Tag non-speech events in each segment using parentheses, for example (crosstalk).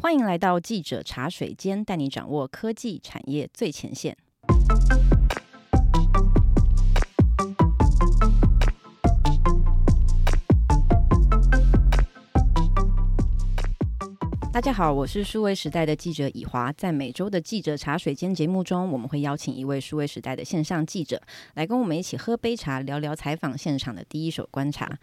欢迎来到记者茶水间，带你掌握科技产业最前线。大家好，我是数位时代的记者以华。在每周的记者茶水间节目中，我们会邀请一位数位时代的线上记者，来跟我们一起喝杯茶，聊聊采访现场的第一手观察。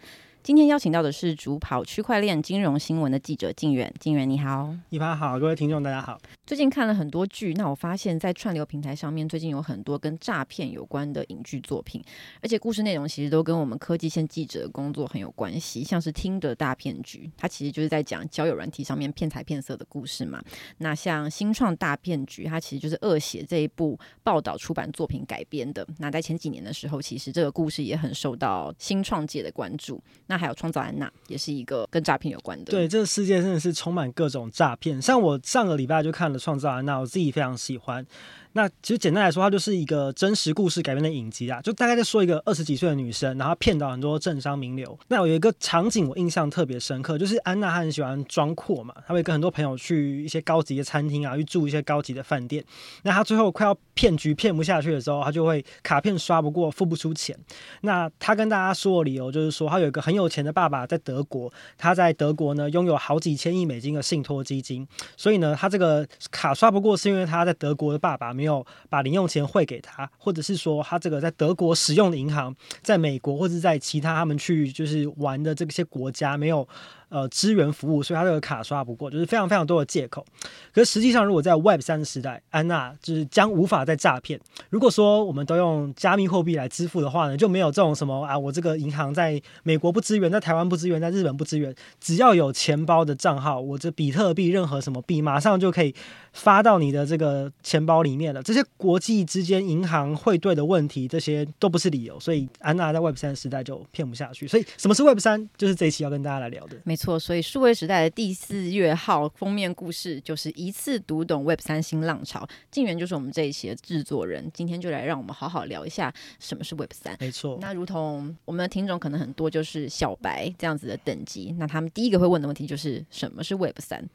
今天邀请到的是主跑区块链金融新闻的记者静远，静远你好，一发好，各位听众大家好。最近看了很多剧，那我发现，在串流平台上面，最近有很多跟诈骗有关的影剧作品，而且故事内容其实都跟我们科技线记者的工作很有关系。像是《听的大骗局》，它其实就是在讲交友软体上面骗财骗色的故事嘛。那像《新创大骗局》，它其实就是恶写这一部报道出版作品改编的。那在前几年的时候，其实这个故事也很受到新创界的关注。那还有《创造安娜》，也是一个跟诈骗有关的。对，这个世界真的是充满各种诈骗。像我上个礼拜就看了。创造安娜，我自己非常喜欢。那其实简单来说，它就是一个真实故事改编的影集啊，就大概在说一个二十几岁的女生，然后骗到很多政商名流。那有一个场景我印象特别深刻，就是安娜她很喜欢装阔嘛，她会跟很多朋友去一些高级的餐厅啊，去住一些高级的饭店。那她最后快要骗局骗不下去的时候，她就会卡片刷不过，付不出钱。那她跟大家说的理由就是说，她有一个很有钱的爸爸在德国，他在德国呢拥有好几千亿美金的信托基金，所以呢，他这个卡刷不过是因为他在德国的爸爸没没有把零用钱汇给他，或者是说他这个在德国使用的银行，在美国或者在其他他们去就是玩的这些国家没有。呃，支援服务，所以他这个卡刷不过，就是非常非常多的借口。可是实际上，如果在 Web 三的时代，安娜就是将无法再诈骗。如果说我们都用加密货币来支付的话呢，就没有这种什么啊，我这个银行在美国不支援，在台湾不支援，在日本不支援，只要有钱包的账号，我这比特币任何什么币，马上就可以发到你的这个钱包里面了。这些国际之间银行汇兑的问题，这些都不是理由。所以安娜在 Web 三的时代就骗不下去。所以什么是 Web 三？就是这一期要跟大家来聊的。没 (laughs) 错，所以数位时代的第四月号封面故事就是一次读懂 Web 三新浪潮。静源就是我们这一期的制作人，今天就来让我们好好聊一下什么是 Web 三。没错，那如同我们的听众可能很多就是小白这样子的等级，那他们第一个会问的问题就是什么是 Web 三？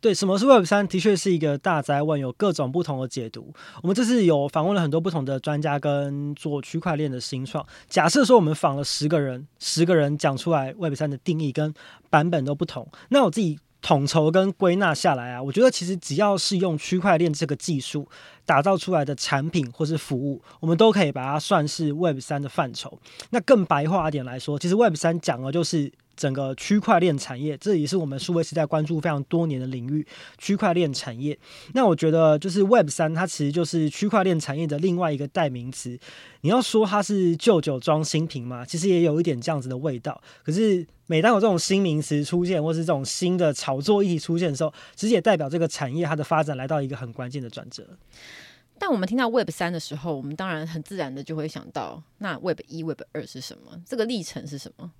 对，什么是 Web 三？的确是一个大哉问，有各种不同的解读。我们这次有访问了很多不同的专家跟做区块链的新创。假设说我们访了十个人，十个人讲出来 Web 三的定义跟版本都不同。那我自己统筹跟归纳下来啊，我觉得其实只要是用区块链这个技术打造出来的产品或是服务，我们都可以把它算是 Web 三的范畴。那更白话一点来说，其实 Web 三讲的就是。整个区块链产业，这也是我们数位时代关注非常多年的领域。区块链产业，那我觉得就是 Web 三，它其实就是区块链产业的另外一个代名词。你要说它是旧酒装新瓶嘛，其实也有一点这样子的味道。可是每当有这种新名词出现，或是这种新的炒作议题出现的时候，其实也代表这个产业它的发展来到一个很关键的转折。但我们听到 Web 三的时候，我们当然很自然的就会想到，那 Web 一、Web 二是什么？这个历程是什么？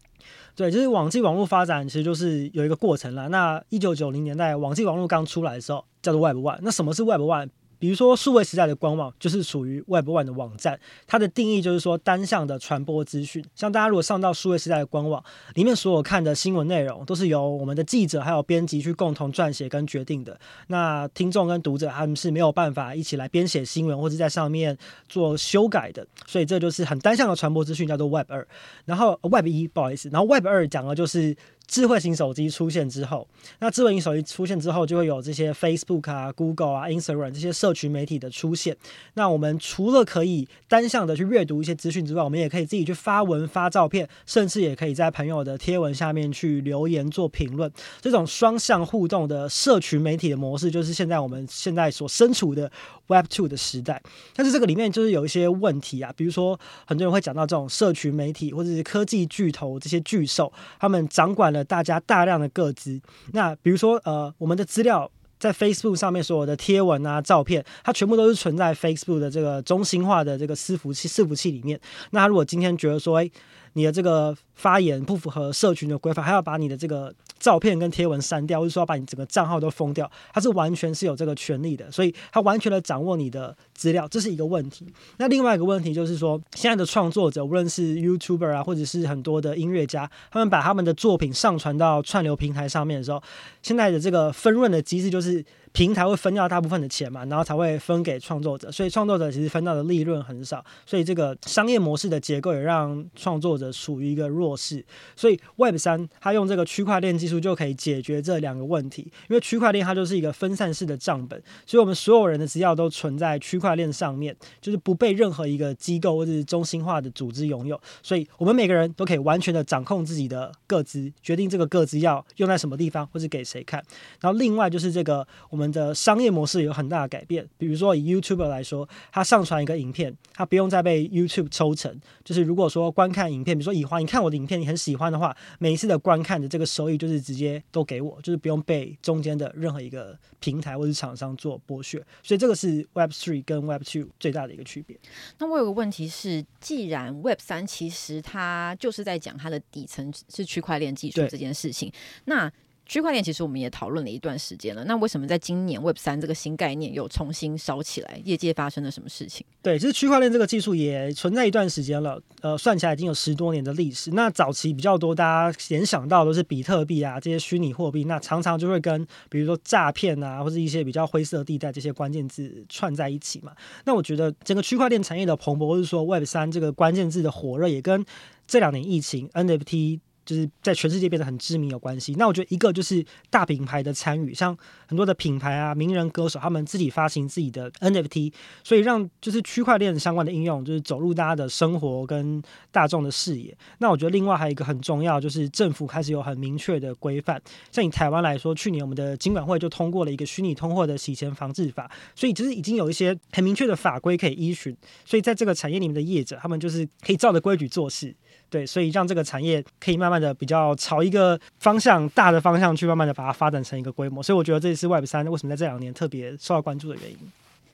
对，就是网际网络发展，其实就是有一个过程啦。那一九九零年代，网际网络刚出来的时候，叫做 Web One。那什么是 Web One？比如说，数位时代的官网就是属于 Web One 的网站，它的定义就是说单向的传播资讯。像大家如果上到数位时代的官网，里面所有看的新闻内容都是由我们的记者还有编辑去共同撰写跟决定的。那听众跟读者他们是没有办法一起来编写新闻或者在上面做修改的。所以这就是很单向的传播资讯，叫做 Web 二。然后 Web 一，不好意思，然后 Web 二讲的就是。智慧型手机出现之后，那智慧型手机出现之后，就会有这些 Facebook 啊、Google 啊、Instagram 这些社群媒体的出现。那我们除了可以单向的去阅读一些资讯之外，我们也可以自己去发文、发照片，甚至也可以在朋友的贴文下面去留言做评论。这种双向互动的社群媒体的模式，就是现在我们现在所身处的 Web Two 的时代。但是这个里面就是有一些问题啊，比如说很多人会讲到这种社群媒体或者是科技巨头这些巨兽，他们掌管了。大家大量的个资，那比如说呃，我们的资料在 Facebook 上面所有的贴文啊、照片，它全部都是存在 Facebook 的这个中心化的这个伺服器伺服器里面。那他如果今天觉得说，诶你的这个发言不符合社群的规范，还要把你的这个照片跟贴文删掉，或者说要把你整个账号都封掉，他是完全是有这个权利的，所以他完全的掌握你的资料，这是一个问题。那另外一个问题就是说，现在的创作者，无论是 YouTuber 啊，或者是很多的音乐家，他们把他们的作品上传到串流平台上面的时候，现在的这个分润的机制就是。平台会分掉大部分的钱嘛，然后才会分给创作者，所以创作者其实分到的利润很少，所以这个商业模式的结构也让创作者处于一个弱势。所以 Web 三它用这个区块链技术就可以解决这两个问题，因为区块链它就是一个分散式的账本，所以我们所有人的资料都存在区块链上面，就是不被任何一个机构或者是中心化的组织拥有，所以我们每个人都可以完全的掌控自己的个资，决定这个个资要用在什么地方或是给谁看。然后另外就是这个我们。我们的商业模式有很大的改变，比如说以 YouTuber 来说，他上传一个影片，他不用再被 YouTube 抽成。就是如果说观看影片，比如说以华，你看我的影片，你很喜欢的话，每一次的观看的这个收益就是直接都给我，就是不用被中间的任何一个平台或者厂商做剥削。所以这个是 Web Three 跟 Web Two 最大的一个区别。那我有个问题是，既然 Web 三其实它就是在讲它的底层是区块链技术这件事情，那区块链其实我们也讨论了一段时间了，那为什么在今年 Web 三这个新概念又重新烧起来？业界发生了什么事情？对，其实区块链这个技术也存在一段时间了，呃，算起来已经有十多年的历史。那早期比较多，大家联想到都是比特币啊这些虚拟货币，那常常就会跟比如说诈骗啊或者一些比较灰色地带这些关键字串在一起嘛。那我觉得整个区块链产业的蓬勃，或者说 Web 三这个关键字的火热，也跟这两年疫情 NFT。就是在全世界变得很知名有关系。那我觉得一个就是大品牌的参与，像很多的品牌啊、名人歌手，他们自己发行自己的 NFT，所以让就是区块链相关的应用就是走入大家的生活跟大众的视野。那我觉得另外还有一个很重要，就是政府开始有很明确的规范。像以台湾来说，去年我们的金管会就通过了一个虚拟通货的洗钱防治法，所以其实已经有一些很明确的法规可以依循。所以在这个产业里面的业者，他们就是可以照着规矩做事。对，所以让这个产业可以慢慢的比较朝一个方向，大的方向去慢慢的把它发展成一个规模，所以我觉得这也是 Web 三为什么在这两年特别受到关注的原因。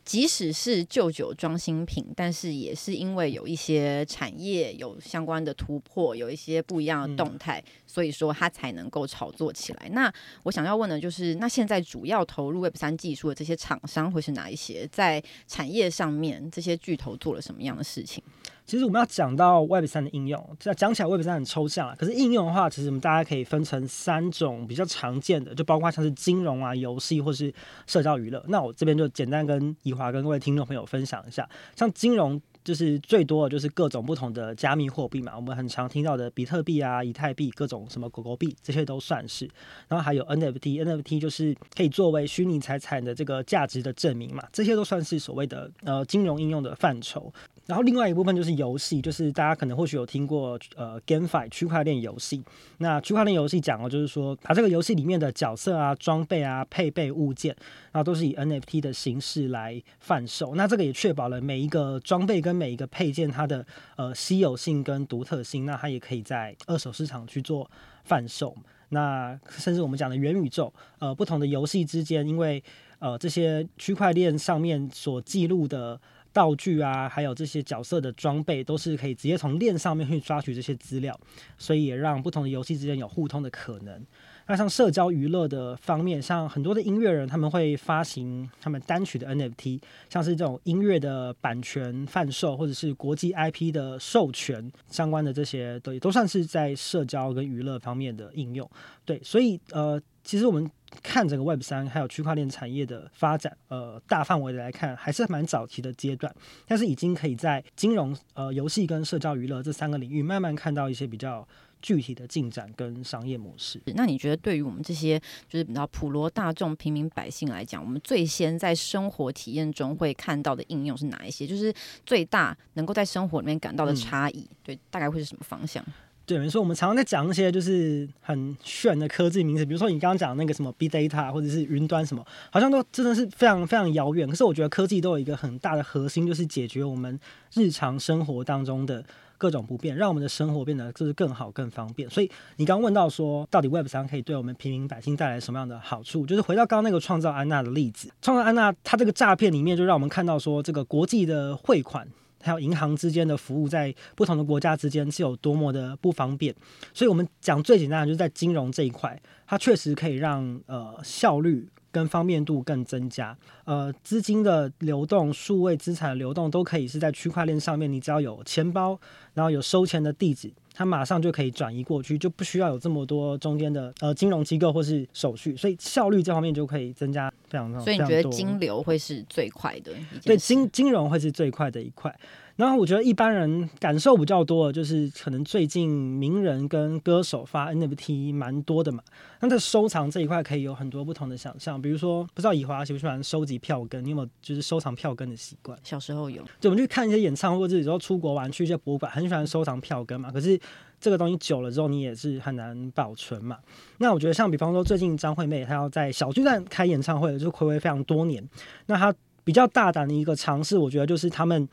即使是旧酒装新品，但是也是因为有一些产业有相关的突破，有一些不一样的动态，嗯、所以说它才能够炒作起来。那我想要问的就是，那现在主要投入 Web 三技术的这些厂商会是哪一些？在产业上面，这些巨头做了什么样的事情？其实我们要讲到 Web 三的应用，这讲起来 Web 三很抽象啊。可是应用的话，其实我们大家可以分成三种比较常见的，就包括像是金融啊、游戏或是社交娱乐。那我这边就简单跟怡华跟各位听众朋友分享一下，像金融。就是最多的就是各种不同的加密货币嘛，我们很常听到的比特币啊、以太币、各种什么狗狗币，这些都算是。然后还有 NFT，NFT 就是可以作为虚拟财产的这个价值的证明嘛，这些都算是所谓的呃金融应用的范畴。然后另外一部分就是游戏，就是大家可能或许有听过呃 GameFi 区块链游戏。那区块链游戏讲的就是说把这个游戏里面的角色啊、装备啊、配备物件，然后都是以 NFT 的形式来贩售。那这个也确保了每一个装备跟每一个配件，它的呃稀有性跟独特性，那它也可以在二手市场去做贩售。那甚至我们讲的元宇宙，呃，不同的游戏之间，因为呃这些区块链上面所记录的道具啊，还有这些角色的装备，都是可以直接从链上面去抓取这些资料，所以也让不同的游戏之间有互通的可能。那像社交娱乐的方面，像很多的音乐人，他们会发行他们单曲的 NFT，像是这种音乐的版权贩售，或者是国际 IP 的授权相关的这些，都都算是在社交跟娱乐方面的应用。对，所以呃，其实我们看整个 Web 三还有区块链产业的发展，呃，大范围的来看，还是蛮早期的阶段，但是已经可以在金融、呃，游戏跟社交娱乐这三个领域，慢慢看到一些比较。具体的进展跟商业模式，那你觉得对于我们这些就是比较普罗大众、平民百姓来讲，我们最先在生活体验中会看到的应用是哪一些？就是最大能够在生活里面感到的差异，嗯、对，大概会是什么方向？对，没错，我们常常在讲一些就是很炫的科技名词，比如说你刚刚讲那个什么 Big Data 或者是云端什么，好像都真的是非常非常遥远。可是我觉得科技都有一个很大的核心，就是解决我们日常生活当中的。各种不便，让我们的生活变得就是更好、更方便。所以你刚问到说，到底 Web 三可以对我们平民百姓带来什么样的好处？就是回到刚刚那个创造安娜的例子，创造安娜它这个诈骗里面就让我们看到说，这个国际的汇款还有银行之间的服务，在不同的国家之间是有多么的不方便。所以，我们讲最简单的，就是在金融这一块，它确实可以让呃效率跟方便度更增加。呃，资金的流动、数位资产的流动都可以是在区块链上面，你只要有钱包，然后有收钱的地址。它马上就可以转移过去，就不需要有这么多中间的呃金融机构或是手续，所以效率这方面就可以增加非常多。所以你觉得金流会是最快的？对，金金融会是最快的一块。然后我觉得一般人感受比较多的就是，可能最近名人跟歌手发 NFT 蛮多的嘛。那在收藏这一块可以有很多不同的想象，比如说不知道以华喜不喜欢收集票根？你有没有就是收藏票根的习惯？小时候有，就我们去看一些演唱会，或者有时候出国玩去一些博物馆，很喜欢收藏票根嘛。可是这个东西久了之后，你也是很难保存嘛。那我觉得像比方说最近张惠妹她要在小巨蛋开演唱会，就暌违非常多年。那她比较大胆的一个尝试，我觉得就是他们。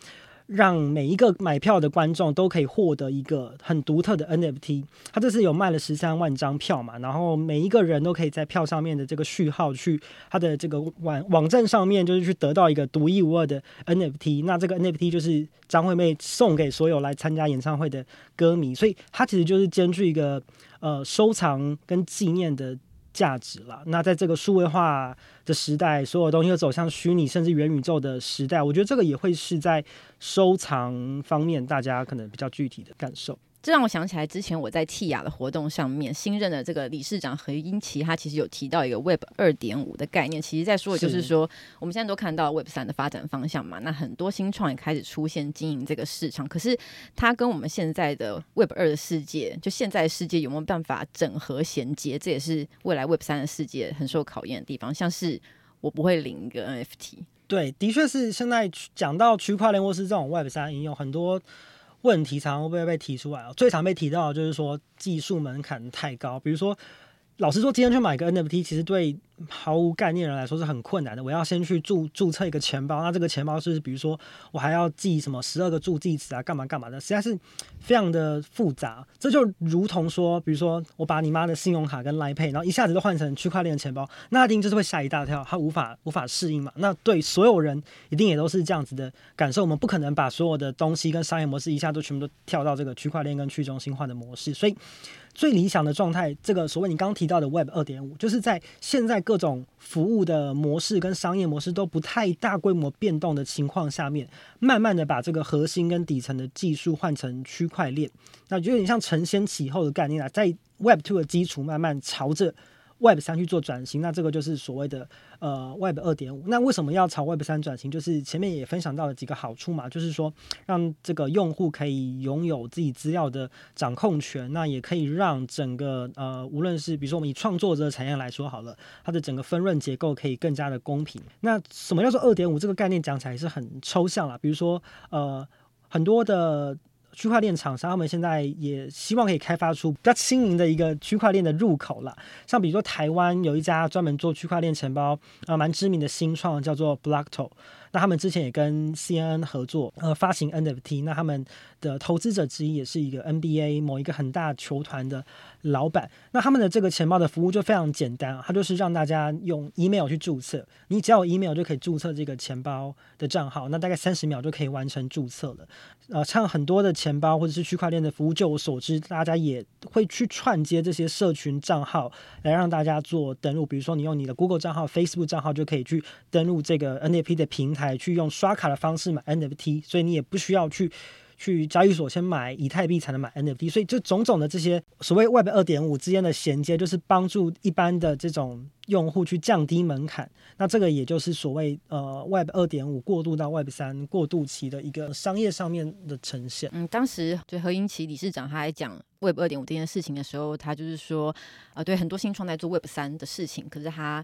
让每一个买票的观众都可以获得一个很独特的 NFT。他这次有卖了十三万张票嘛，然后每一个人都可以在票上面的这个序号去他的这个网网站上面，就是去得到一个独一无二的 NFT。那这个 NFT 就是张惠妹送给所有来参加演唱会的歌迷，所以它其实就是兼具一个呃收藏跟纪念的价值了。那在这个数位化的时代，所有东西都走向虚拟甚至元宇宙的时代，我觉得这个也会是在收藏方面大家可能比较具体的感受。这让我想起来，之前我在 TIA 的活动上面，新任的这个理事长何英奇，他其实有提到一个 Web 二点五的概念。其实，在说的就是说，是我们现在都看到 Web 三的发展方向嘛，那很多新创也开始出现经营这个市场。可是，它跟我们现在的 Web 二的世界，就现在的世界有没有办法整合衔接？这也是未来 Web 三的世界很受考验的地方。像是我不会领一个 NFT，对，的确是现在讲到区块链或是这种 Web 三应用很多。问题常常会被提出来，最常被提到的就是说技术门槛太高，比如说。老实说，今天去买个 NFT，其实对毫无概念的人来说是很困难的。我要先去注注册一个钱包，那这个钱包是比如说我还要记什么十二个助记词啊，干嘛干嘛的，实在是非常的复杂。这就如同说，比如说我把你妈的信用卡跟 Line Pay，然后一下子都换成区块链的钱包，那一定就是会吓一大跳，他无法无法适应嘛。那对所有人一定也都是这样子的感受。我们不可能把所有的东西跟商业模式一下都全部都跳到这个区块链跟去中心化的模式，所以。最理想的状态，这个所谓你刚刚提到的 Web 二点五，就是在现在各种服务的模式跟商业模式都不太大规模变动的情况下面，慢慢的把这个核心跟底层的技术换成区块链，那就有点像承先启后的概念啊，在 Web two 的基础慢慢朝着。Web 三去做转型，那这个就是所谓的呃 Web 二点五。那为什么要朝 Web 三转型？就是前面也分享到了几个好处嘛，就是说让这个用户可以拥有自己资料的掌控权，那也可以让整个呃无论是比如说我们以创作者产业来说好了，它的整个分润结构可以更加的公平。那什么叫做二点五？这个概念讲起来是很抽象啦，比如说呃很多的。区块链厂商他们现在也希望可以开发出比较轻盈的一个区块链的入口了，像比如说台湾有一家专门做区块链钱包啊，蛮知名的新创叫做 Blockto。那他们之前也跟 CNN 合作，呃，发行 NFT。那他们的投资者之一也是一个 NBA 某一个很大球团的老板。那他们的这个钱包的服务就非常简单，它就是让大家用 email 去注册，你只要有 email 就可以注册这个钱包的账号，那大概三十秒就可以完成注册了。呃，像很多的钱包或者是区块链的服务，就我所知，大家也会去串接这些社群账号来让大家做登录。比如说，你用你的 Google 账号、Facebook 账号就可以去登录这个 NFT 的平台。来去用刷卡的方式买 NFT，所以你也不需要去去交易所先买以太币才能买 NFT，所以就种种的这些所谓 Web 二点五之间的衔接，就是帮助一般的这种用户去降低门槛。那这个也就是所谓呃 Web 二点五过渡到 Web 三过渡期的一个商业上面的呈现。嗯，当时对何英奇理事长他还讲 Web 二点五这件事情的时候，他就是说啊、呃，对很多新创在做 Web 三的事情，可是他。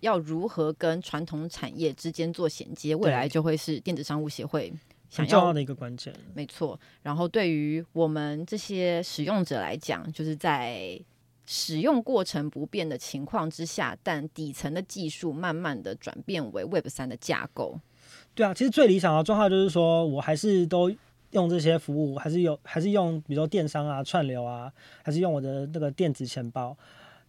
要如何跟传统产业之间做衔接，未来就会是电子商务协会想要，很重要的一个关键。没错。然后对于我们这些使用者来讲，就是在使用过程不变的情况之下，但底层的技术慢慢的转变为 Web 三的架构。对啊，其实最理想的状态就是说我还是都用这些服务，还是有，还是用，比如说电商啊、串流啊，还是用我的那个电子钱包。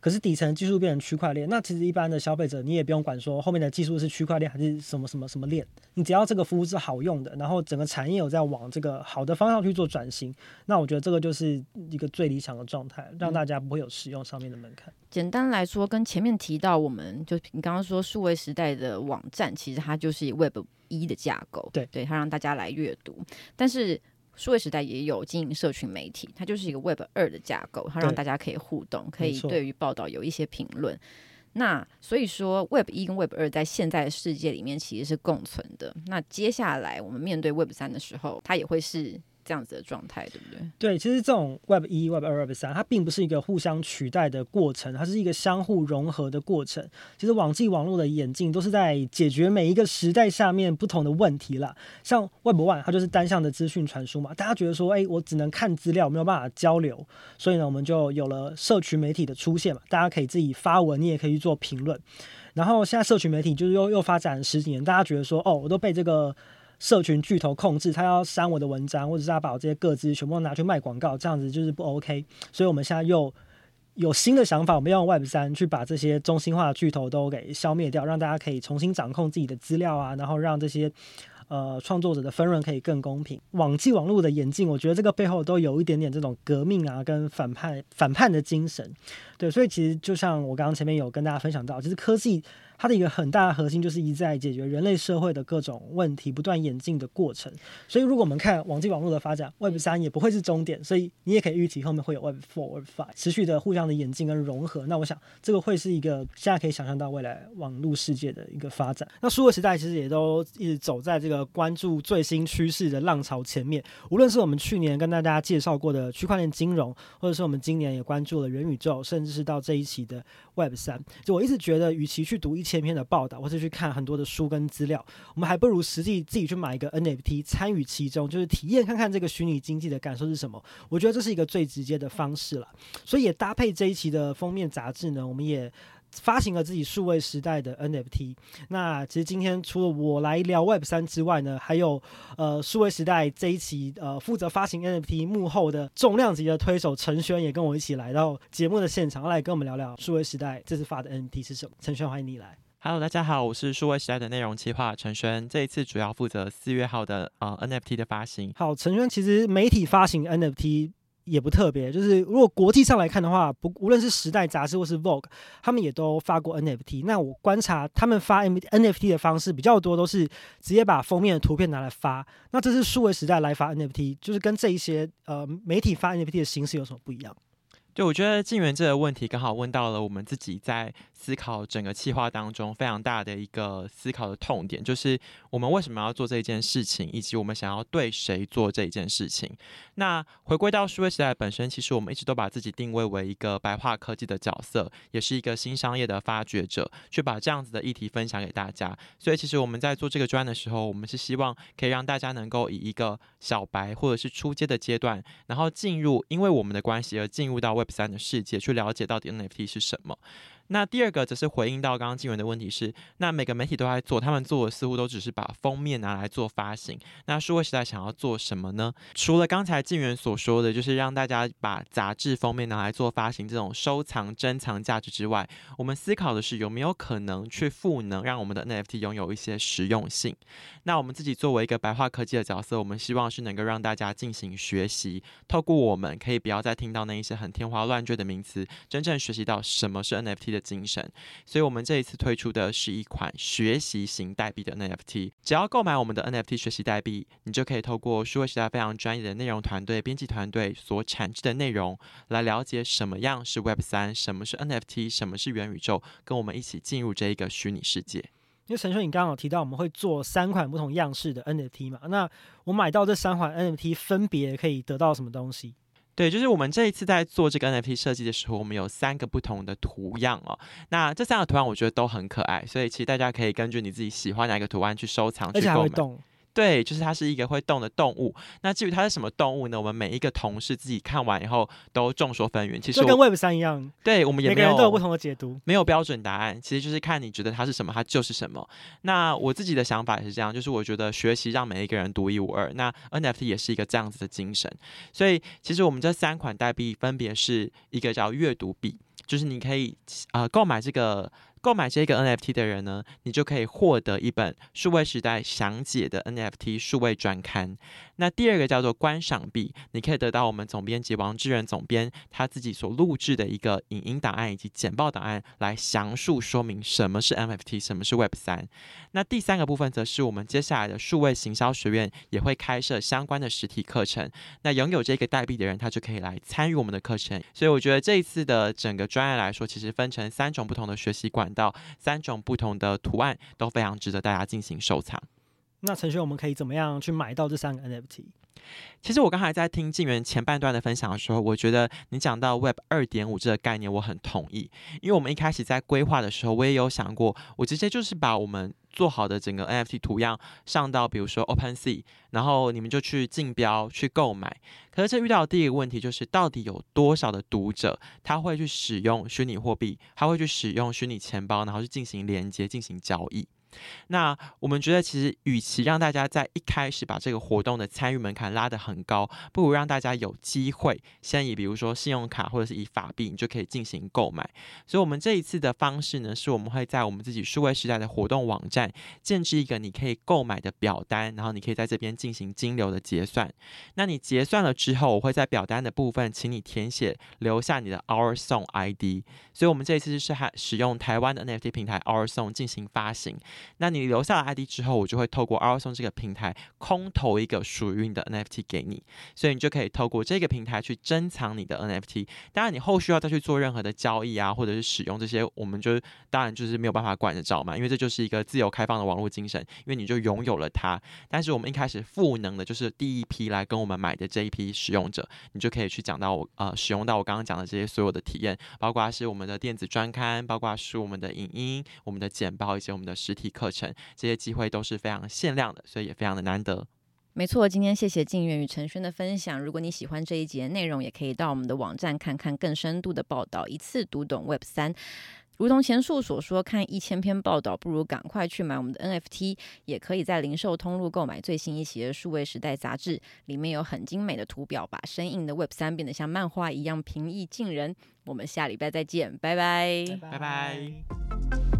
可是底层技术变成区块链，那其实一般的消费者你也不用管说后面的技术是区块链还是什么什么什么链，你只要这个服务是好用的，然后整个产业有在往这个好的方向去做转型，那我觉得这个就是一个最理想的状态，让大家不会有使用上面的门槛。简单来说，跟前面提到，我们就你刚刚说数位时代的网站，其实它就是 Web 一的架构，对对，它让大家来阅读。但是数位时代也有经营社群媒体，它就是一个 Web 二的架构，它让大家可以互动，可以对于报道有一些评论。那所以说，Web 一跟 Web 二在现在的世界里面其实是共存的。那接下来我们面对 Web 三的时候，它也会是。这样子的状态，对不对？对，其实这种 Web 一、Web 二、Web 三，它并不是一个互相取代的过程，它是一个相互融合的过程。其实网际网络的演进都是在解决每一个时代下面不同的问题啦。像 Web One，它就是单向的资讯传输嘛，大家觉得说，哎，我只能看资料，没有办法交流，所以呢，我们就有了社群媒体的出现嘛，大家可以自己发文，你也可以去做评论。然后现在社群媒体就是又又发展了十几年，大家觉得说，哦，我都被这个。社群巨头控制，他要删我的文章，或者是他把我这些个资全部拿去卖广告，这样子就是不 OK。所以我们现在又有新的想法，我们要用 Web 三去把这些中心化的巨头都给消灭掉，让大家可以重新掌控自己的资料啊，然后让这些呃创作者的分润可以更公平。网际网络的演进，我觉得这个背后都有一点点这种革命啊，跟反叛反叛的精神。对，所以其实就像我刚刚前面有跟大家分享到，其实科技。它的一个很大的核心就是一再解决人类社会的各种问题，不断演进的过程。所以，如果我们看网际网络的发展，Web 三也不会是终点，所以你也可以预期后面会有 Web Four、Web Five 持续的互相的演进跟融合。那我想，这个会是一个现在可以想象到未来网络世界的一个发展。那数位时代其实也都一直走在这个关注最新趋势的浪潮前面。无论是我们去年跟大家介绍过的区块链金融，或者是我们今年也关注了元宇宙，甚至是到这一期的 Web 三，就我一直觉得，与其去读一千篇的报道，或者去看很多的书跟资料，我们还不如实际自己去买一个 NFT，参与其中，就是体验看看这个虚拟经济的感受是什么。我觉得这是一个最直接的方式了。所以也搭配这一期的封面杂志呢，我们也。发行了自己数位时代的 NFT。那其实今天除了我来聊 Web 三之外呢，还有呃数位时代这一期呃负责发行 NFT 幕后的重量级的推手陈轩也跟我一起来到节目的现场，来跟我们聊聊数位时代这次发的 NFT 是什么。陈轩，欢迎你来。Hello，大家好，我是数位时代的内容企划陈轩，这一次主要负责四月号的呃 NFT 的发行。好，陈轩，其实媒体发行 NFT。也不特别，就是如果国际上来看的话，不无论是时代杂志或是 Vogue，他们也都发过 NFT。那我观察他们发 NFT 的方式比较多，都是直接把封面的图片拿来发。那这是数位时代来发 NFT，就是跟这一些呃媒体发 NFT 的形式有什么不一样？对，我觉得静媛这个问题刚好问到了我们自己在思考整个企划当中非常大的一个思考的痛点，就是我们为什么要做这一件事情，以及我们想要对谁做这一件事情。那回归到数位时代本身，其实我们一直都把自己定位为一个白话科技的角色，也是一个新商业的发掘者，去把这样子的议题分享给大家。所以，其实我们在做这个专的时候，我们是希望可以让大家能够以一个小白或者是初阶的阶段，然后进入，因为我们的关系而进入到 Web 三的世界，去了解到底 NFT 是什么。那第二个则是回应到刚刚静媛的问题是，那每个媒体都在做，他们做的似乎都只是把封面拿来做发行。那数位时代想要做什么呢？除了刚才静媛所说的，就是让大家把杂志封面拿来做发行这种收藏珍藏价值之外，我们思考的是有没有可能去赋能，让我们的 NFT 拥有一些实用性。那我们自己作为一个白话科技的角色，我们希望是能够让大家进行学习，透过我们可以不要再听到那一些很天花乱坠的名词，真正学习到什么是 NFT 的。精神，所以我们这一次推出的是一款学习型代币的 NFT。只要购买我们的 NFT 学习代币，你就可以透过数位时代非常专业的内容团队、编辑团队所产制的内容，来了解什么样是 Web 三，什么是 NFT，什么是元宇宙，跟我们一起进入这一个虚拟世界。因为陈轩，你刚刚有提到我们会做三款不同样式的 NFT 嘛？那我买到这三款 NFT 分别可以得到什么东西？对，就是我们这一次在做这个 NFT 设计的时候，我们有三个不同的图样哦。那这三个图案我觉得都很可爱，所以其实大家可以根据你自己喜欢哪一个图案去收藏，去购买。对，就是它是一个会动的动物。那至于它是什么动物呢？我们每一个同事自己看完以后都众说纷纭。其实就跟 Web 三一样，对我们也没有，每个人都有不同的解读，没有标准答案。其实就是看你觉得它是什么，它就是什么。那我自己的想法也是这样，就是我觉得学习让每一个人独一无二。那 NFT 也是一个这样子的精神。所以其实我们这三款代币分别是一个叫阅读币。就是你可以呃购买这个。购买这个 NFT 的人呢，你就可以获得一本数位时代详解的 NFT 数位专刊。那第二个叫做观赏币，你可以得到我们总编辑王志仁总编他自己所录制的一个影音档案以及简报档案，来详述说明什么是 NFT，什么是 Web 三。那第三个部分则是我们接下来的数位行销学院也会开设相关的实体课程。那拥有这个代币的人，他就可以来参与我们的课程。所以我觉得这一次的整个专案来说，其实分成三种不同的学习到三种不同的图案都非常值得大家进行收藏。那承轩，我们可以怎么样去买到这三个 NFT？其实我刚才在听静源前半段的分享的时候，我觉得你讲到 Web 二点五这个概念，我很同意。因为我们一开始在规划的时候，我也有想过，我直接就是把我们做好的整个 NFT 图样上到比如说 OpenSea，然后你们就去竞标去购买。可是这遇到的第一个问题就是，到底有多少的读者他会去使用虚拟货币，他会去使用虚拟钱包，然后去进行连接、进行交易？那我们觉得，其实与其让大家在一开始把这个活动的参与门槛拉得很高，不如让大家有机会先以比如说信用卡或者是以法币，你就可以进行购买。所以，我们这一次的方式呢，是我们会在我们自己数位时代的活动网站建置一个你可以购买的表单，然后你可以在这边进行金流的结算。那你结算了之后，我会在表单的部分请你填写留下你的 OurSong ID。所以，我们这一次是还使用台湾的 NFT 平台 OurSong 进行发行。那你留下了 ID 之后，我就会透过 r s o n 这个平台空投一个属于你的 NFT 给你，所以你就可以透过这个平台去珍藏你的 NFT。当然，你后续要再去做任何的交易啊，或者是使用这些，我们就当然就是没有办法管得着嘛，因为这就是一个自由开放的网络精神，因为你就拥有了它。但是我们一开始赋能的就是第一批来跟我们买的这一批使用者，你就可以去讲到我呃使用到我刚刚讲的这些所有的体验，包括是我们的电子专刊，包括是我们的影音、我们的简报以及我们的实体。课程这些机会都是非常限量的，所以也非常的难得。没错，今天谢谢静远与陈轩的分享。如果你喜欢这一节内容，也可以到我们的网站看看更深度的报道，一次读懂 Web 三。如同前述所说，看一千篇报道，不如赶快去买我们的 NFT。也可以在零售通路购买最新一期的数位时代杂志，里面有很精美的图表，把生硬的 Web 三变得像漫画一样平易近人。我们下礼拜再见，拜拜，拜拜。